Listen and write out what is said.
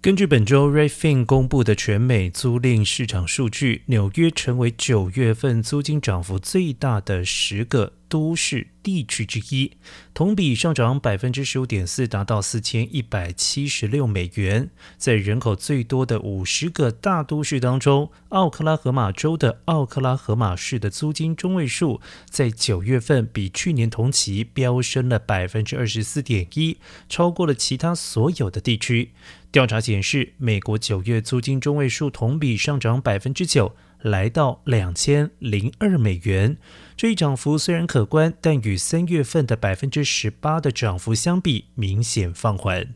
根据本周 Redfin 公布的全美租赁市场数据，纽约成为九月份租金涨幅最大的十个都市地区之一，同比上涨百分之十五点四，达到四千一百七十六美元。在人口最多的五十个大都市当中，奥克拉荷马州的奥克拉荷马市的租金中位数在九月份比去年同期飙升了百分之二十四点一，超过了其他所有的地区。调查显示，美国九月租金中位数同比上涨百分之九，来到两千零二美元。这一涨幅虽然可观，但与三月份的百分之十八的涨幅相比，明显放缓。